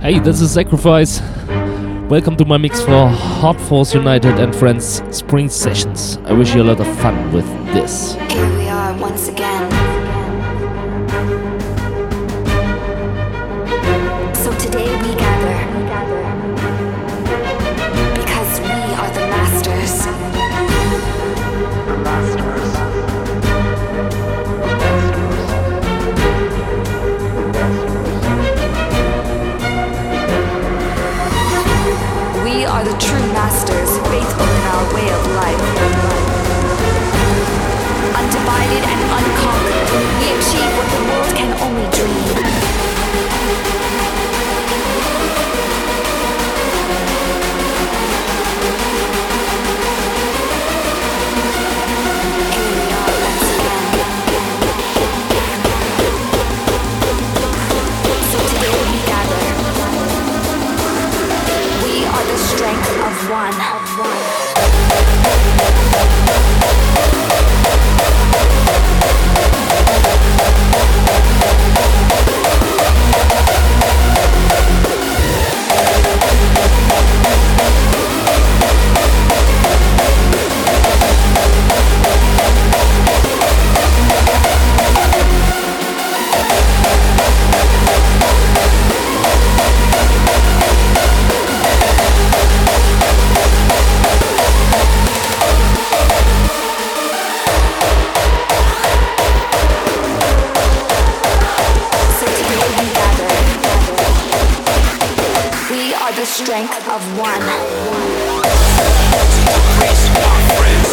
Hey, this is Sacrifice. Welcome to my mix for Hard Force United and Friends Spring Sessions. I wish you a lot of fun with this. Here we are once again. Friends,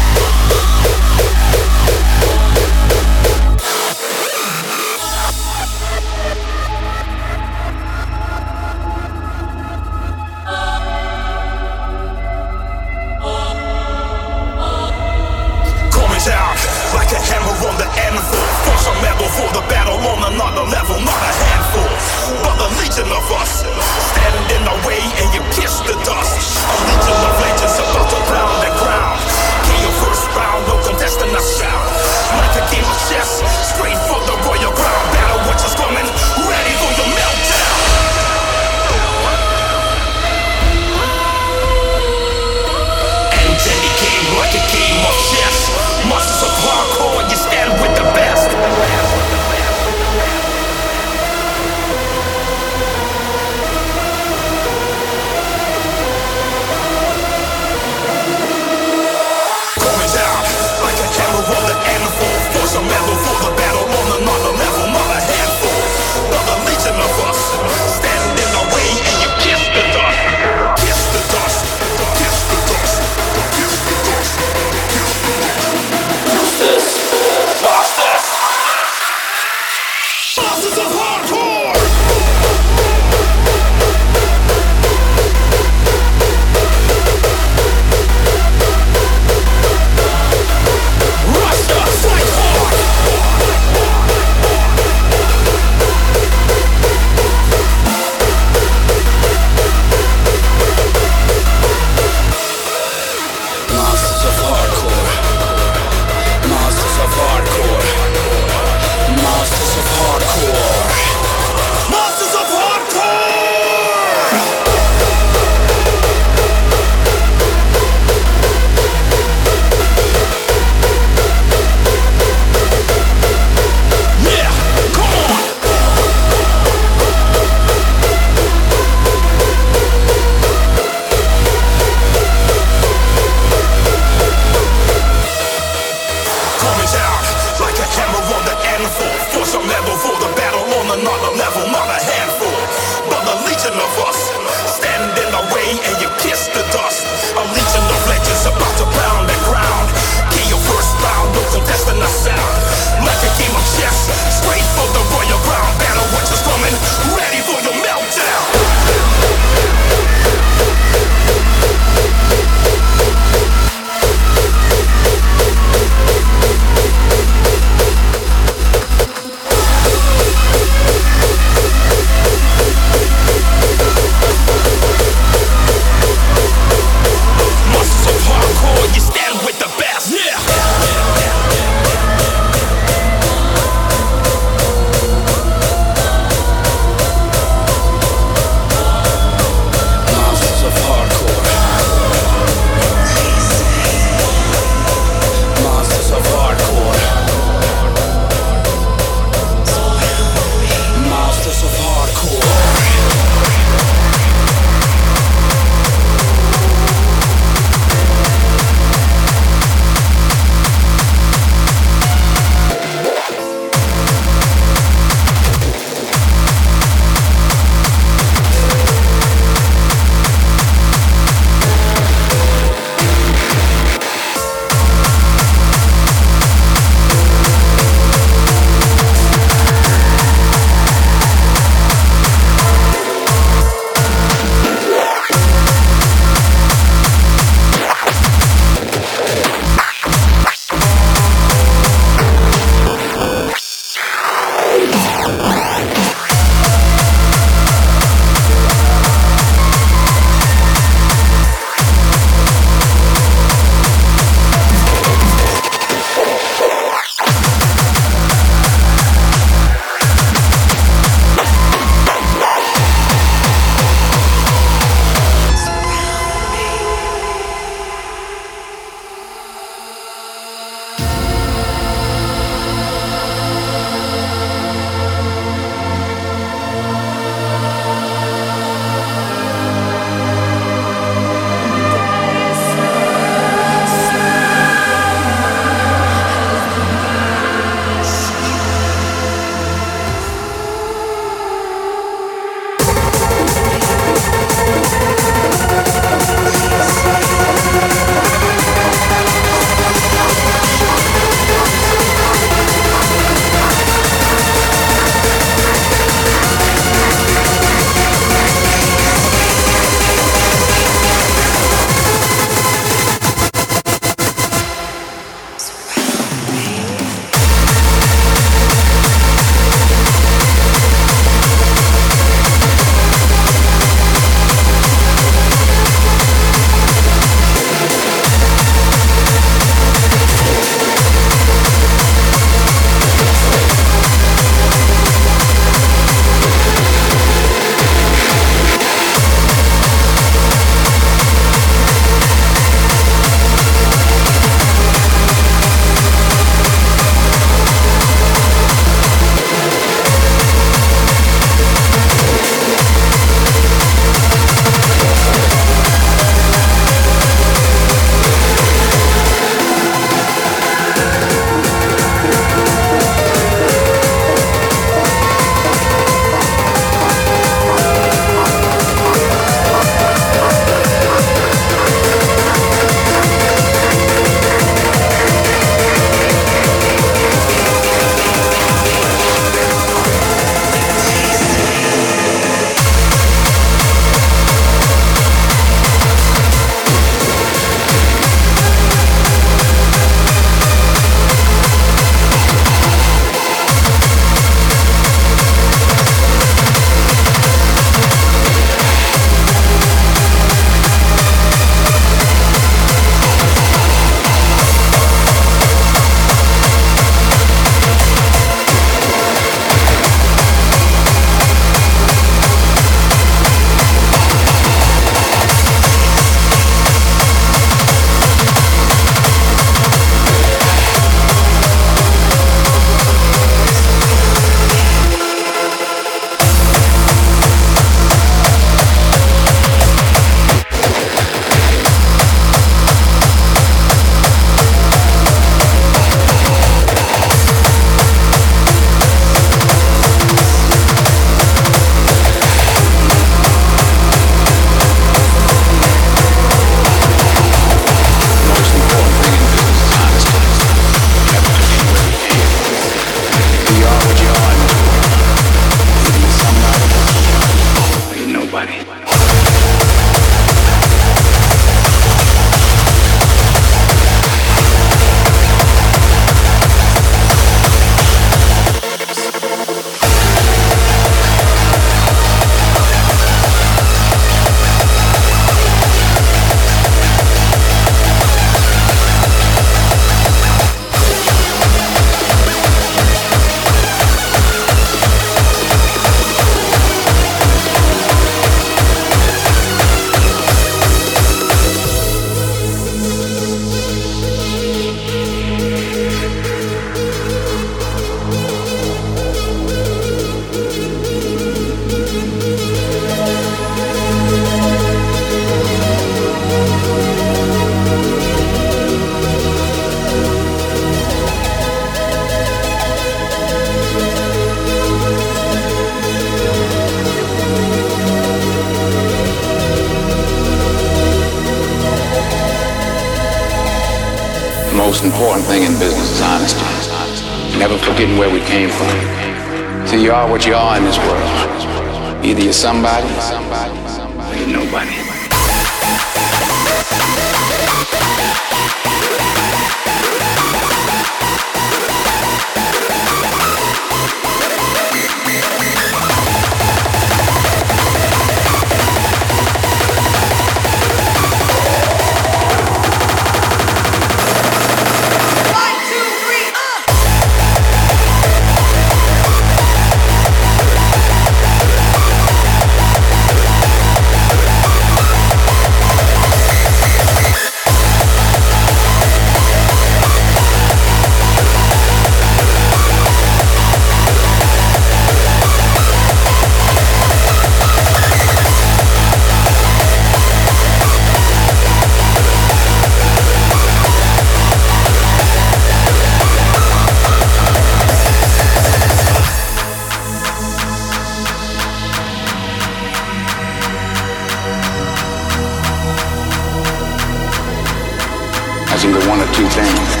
realizing one or two things.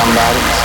somebody.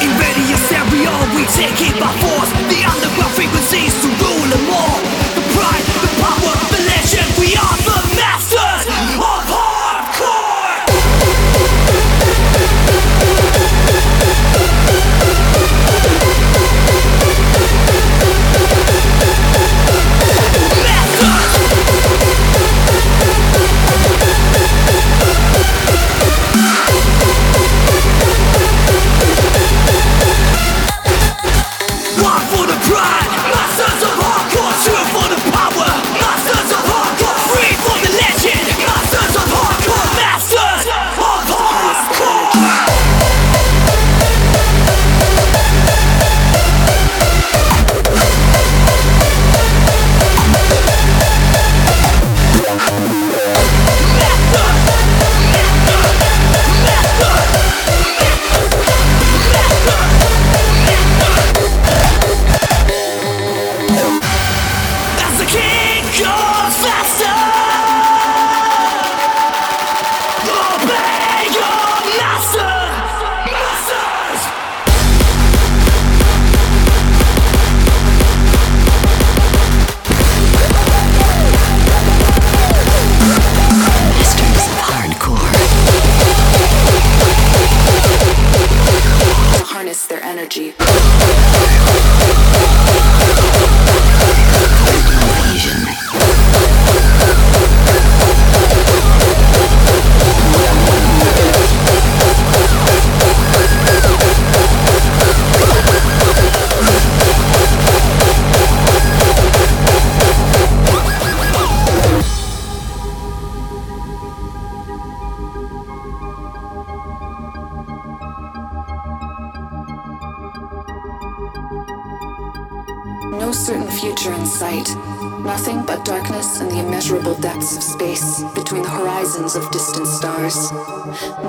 Invading your stereo, we take it by force. The underground frequency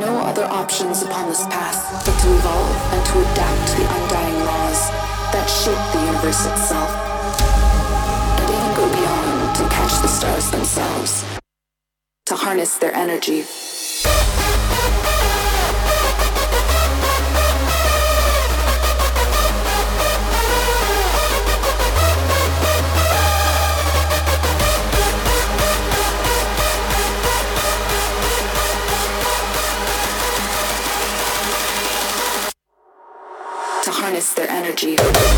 No other options upon this path but to evolve and to adapt to the undying laws that shape the universe itself. And even go beyond to catch the stars themselves. To harness their energy energy.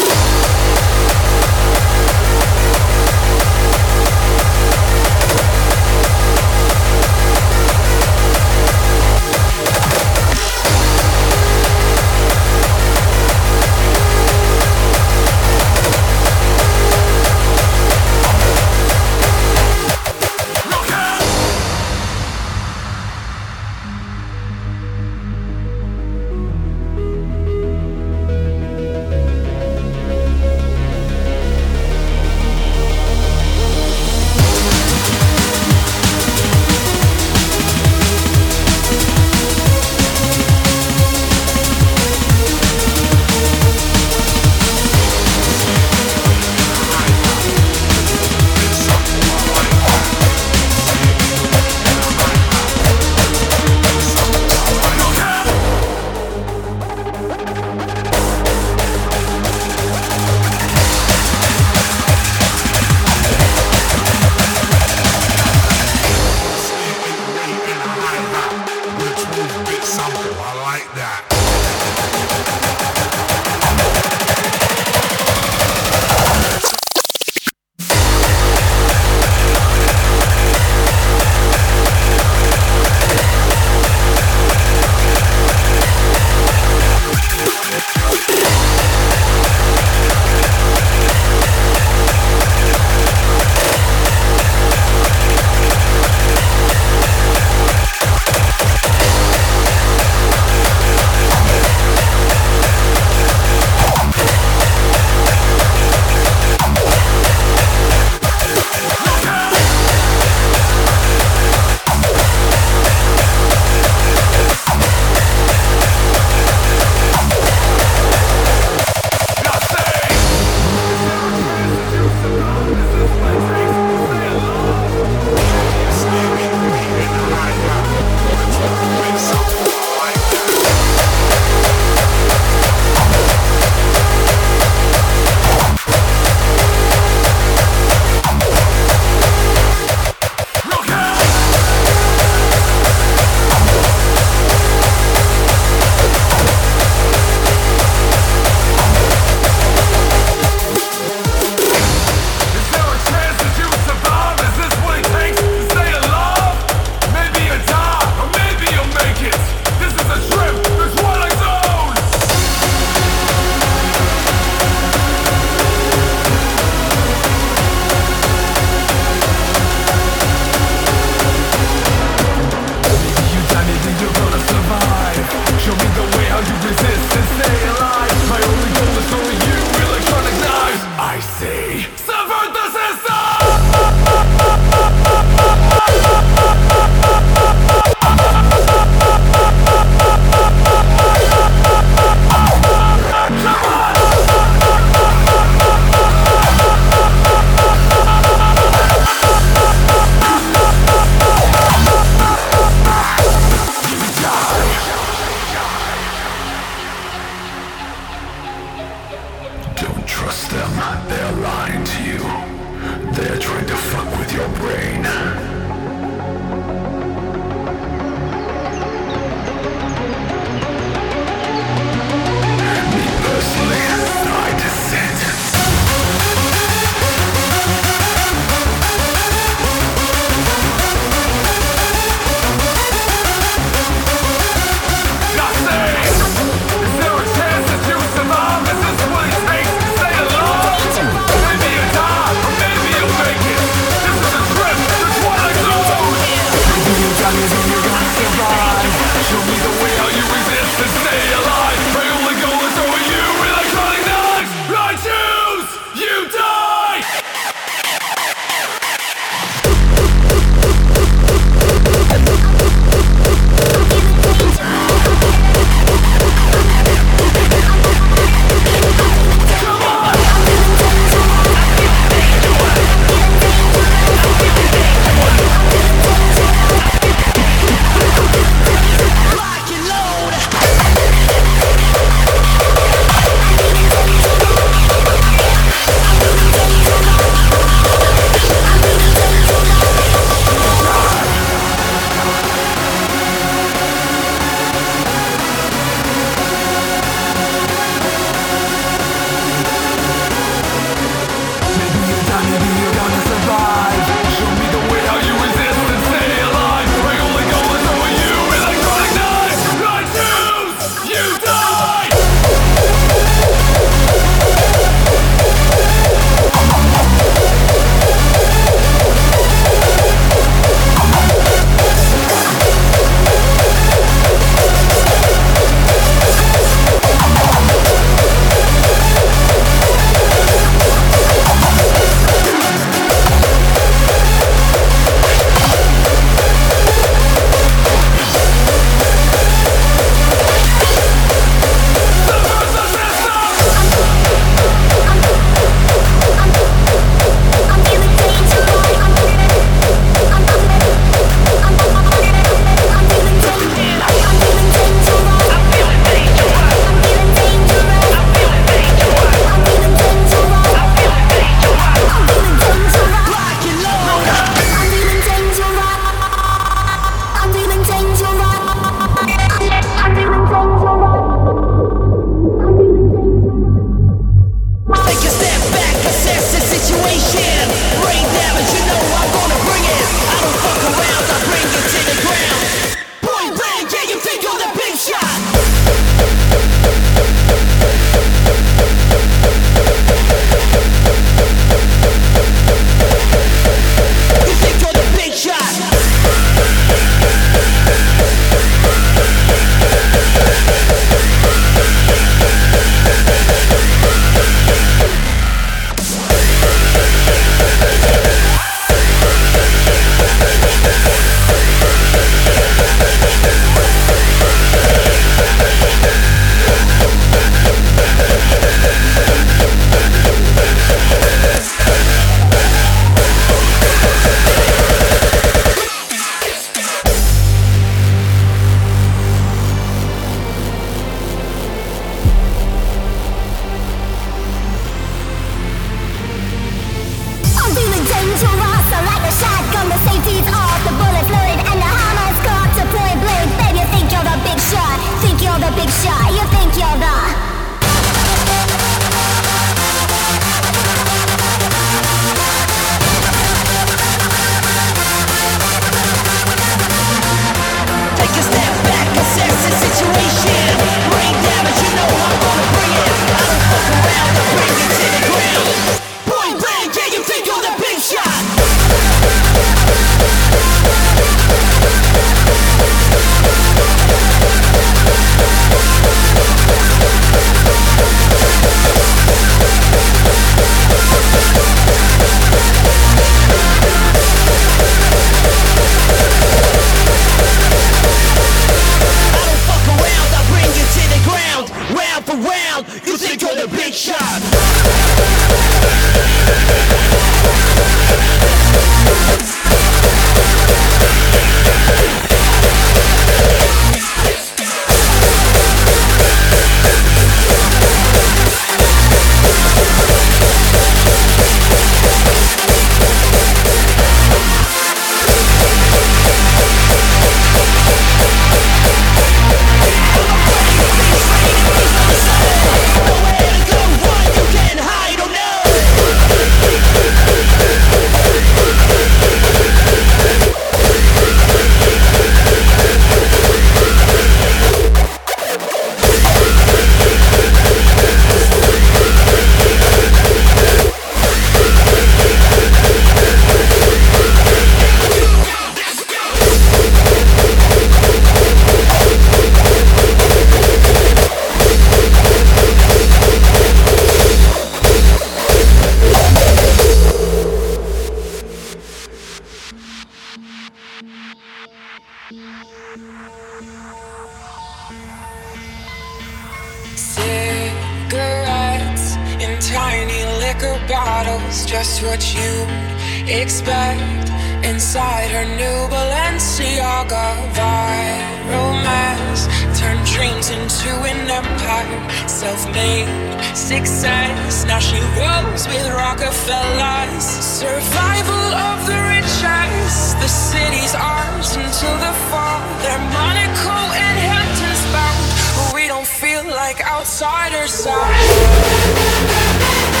Success. Now she rolls with Rockefellers. Survival of the richest. The city's ours until the fall. They're Monaco and Hamptons bound. We don't feel like outsiders. Dokters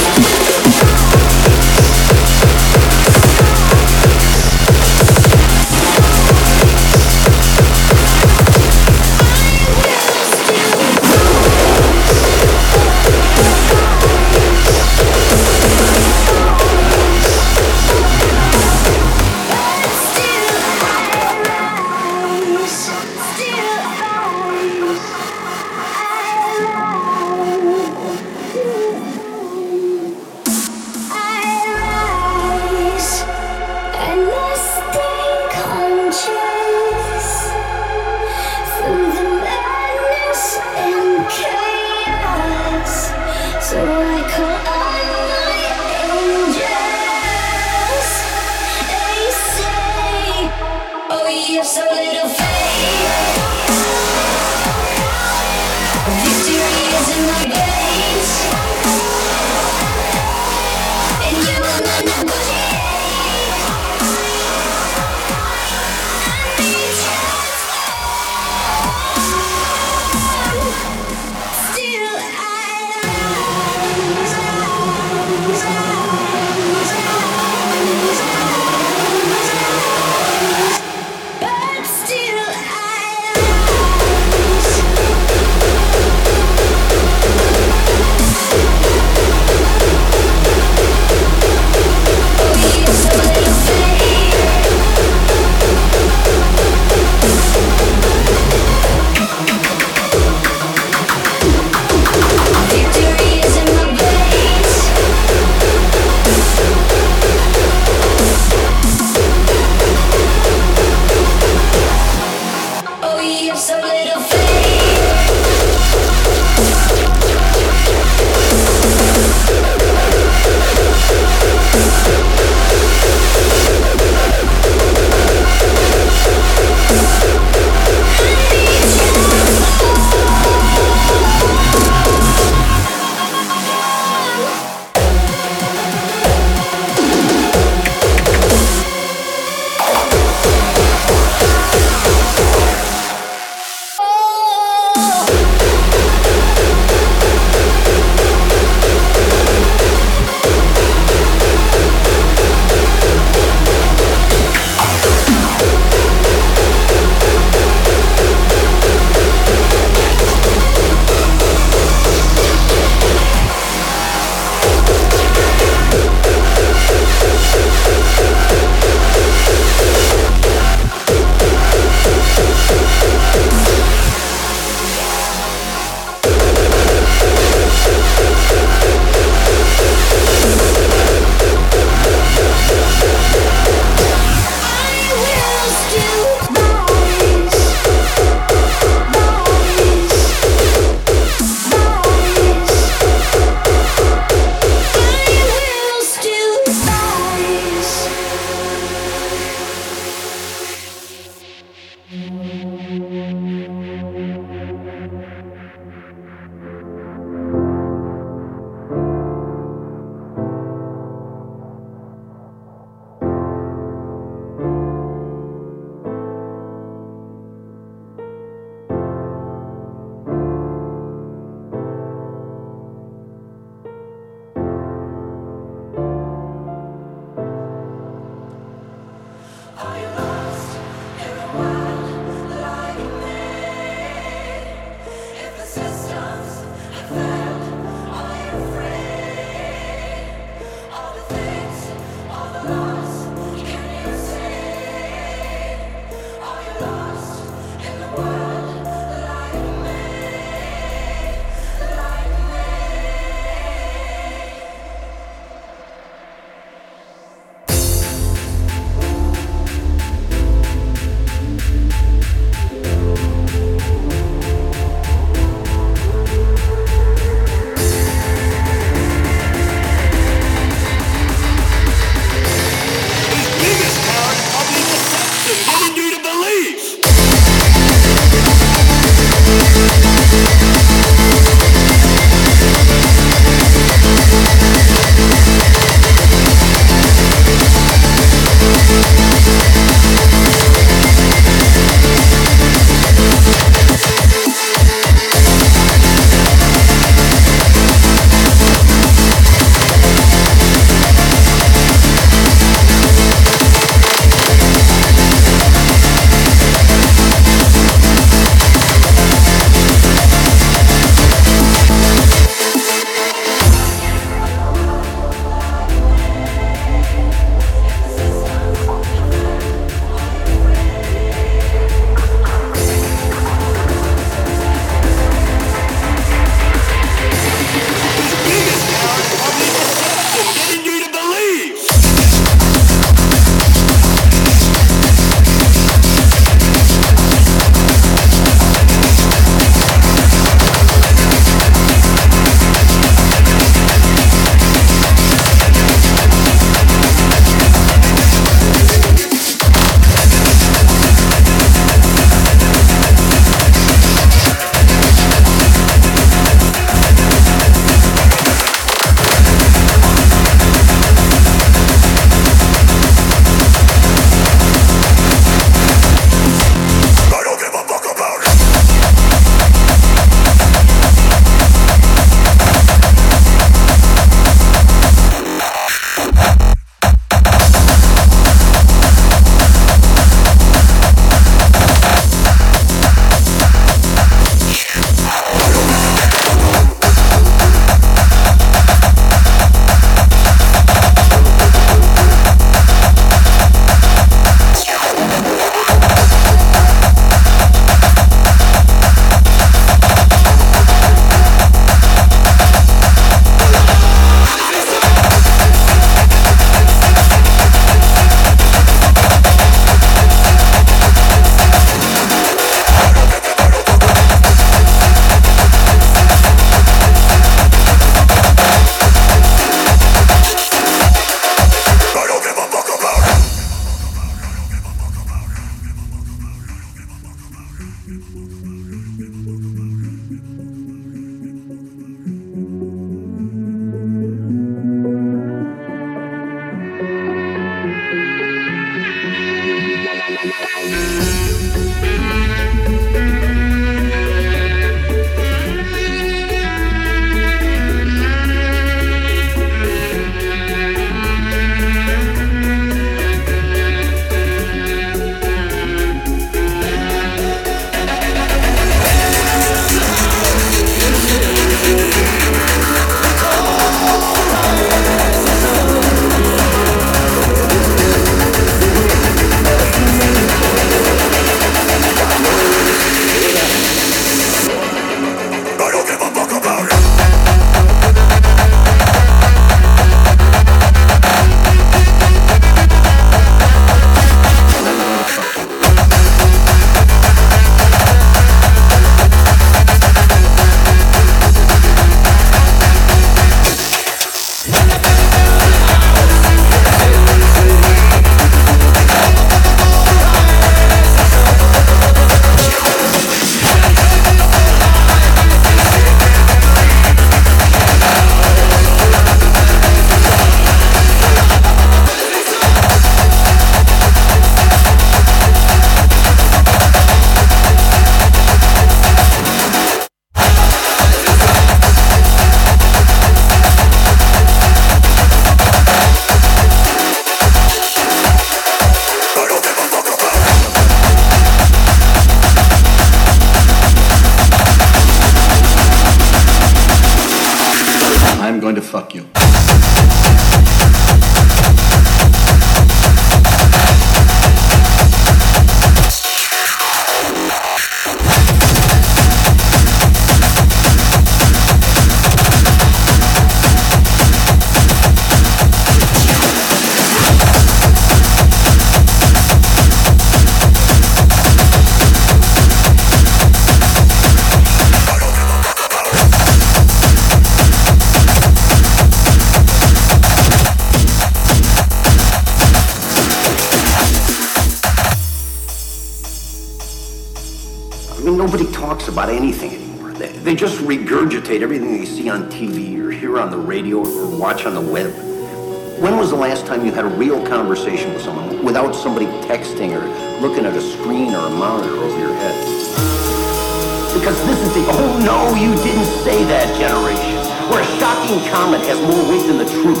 you didn't say that, generation, where a shocking comment has more weight than the truth.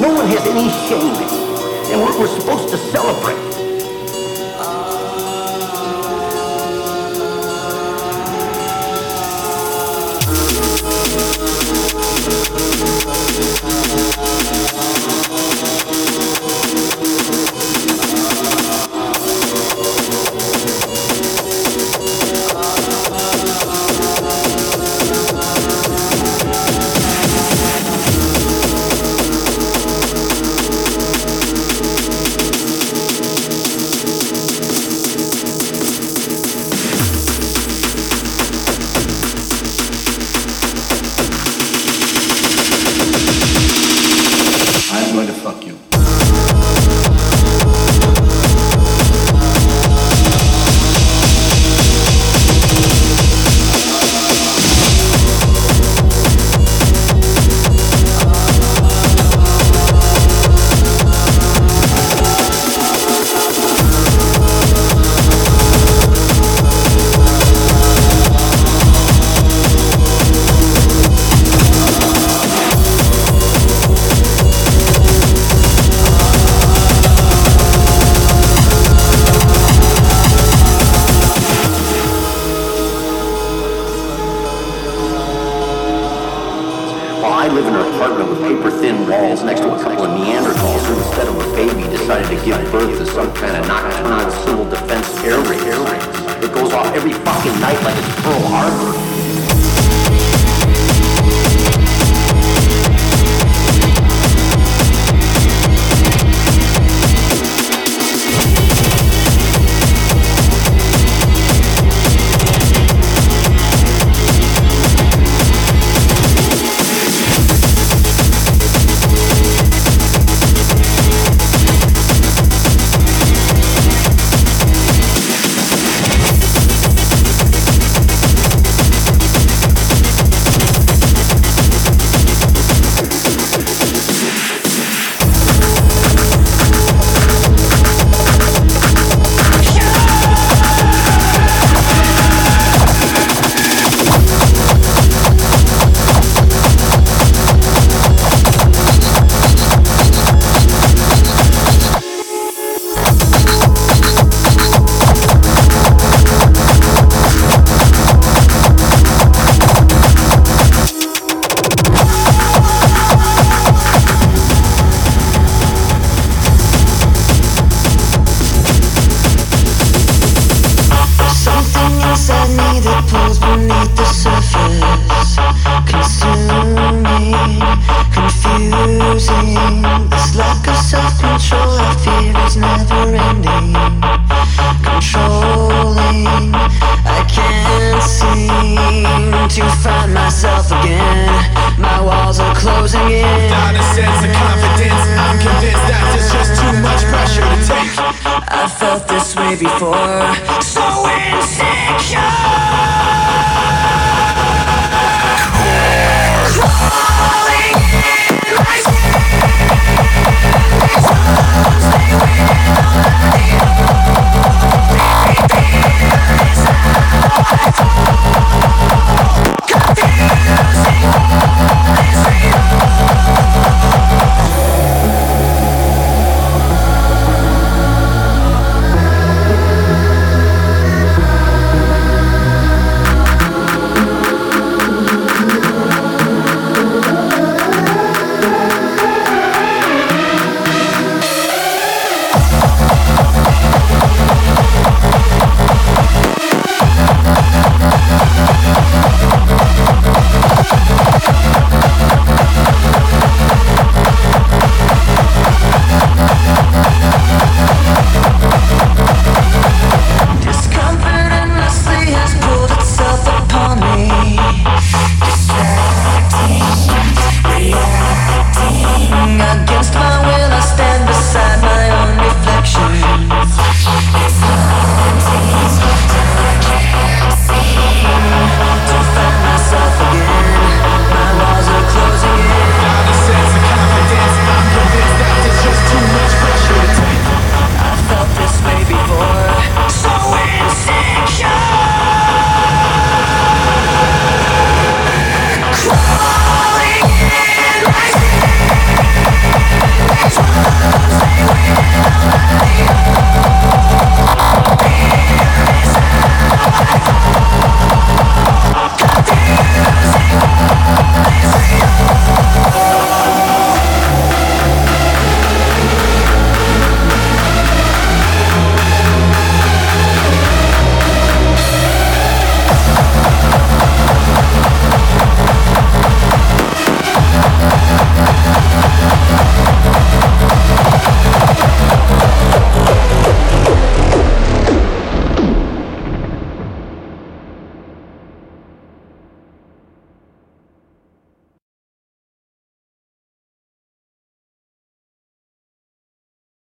No one has any shame in and we're, we're supposed to celebrate.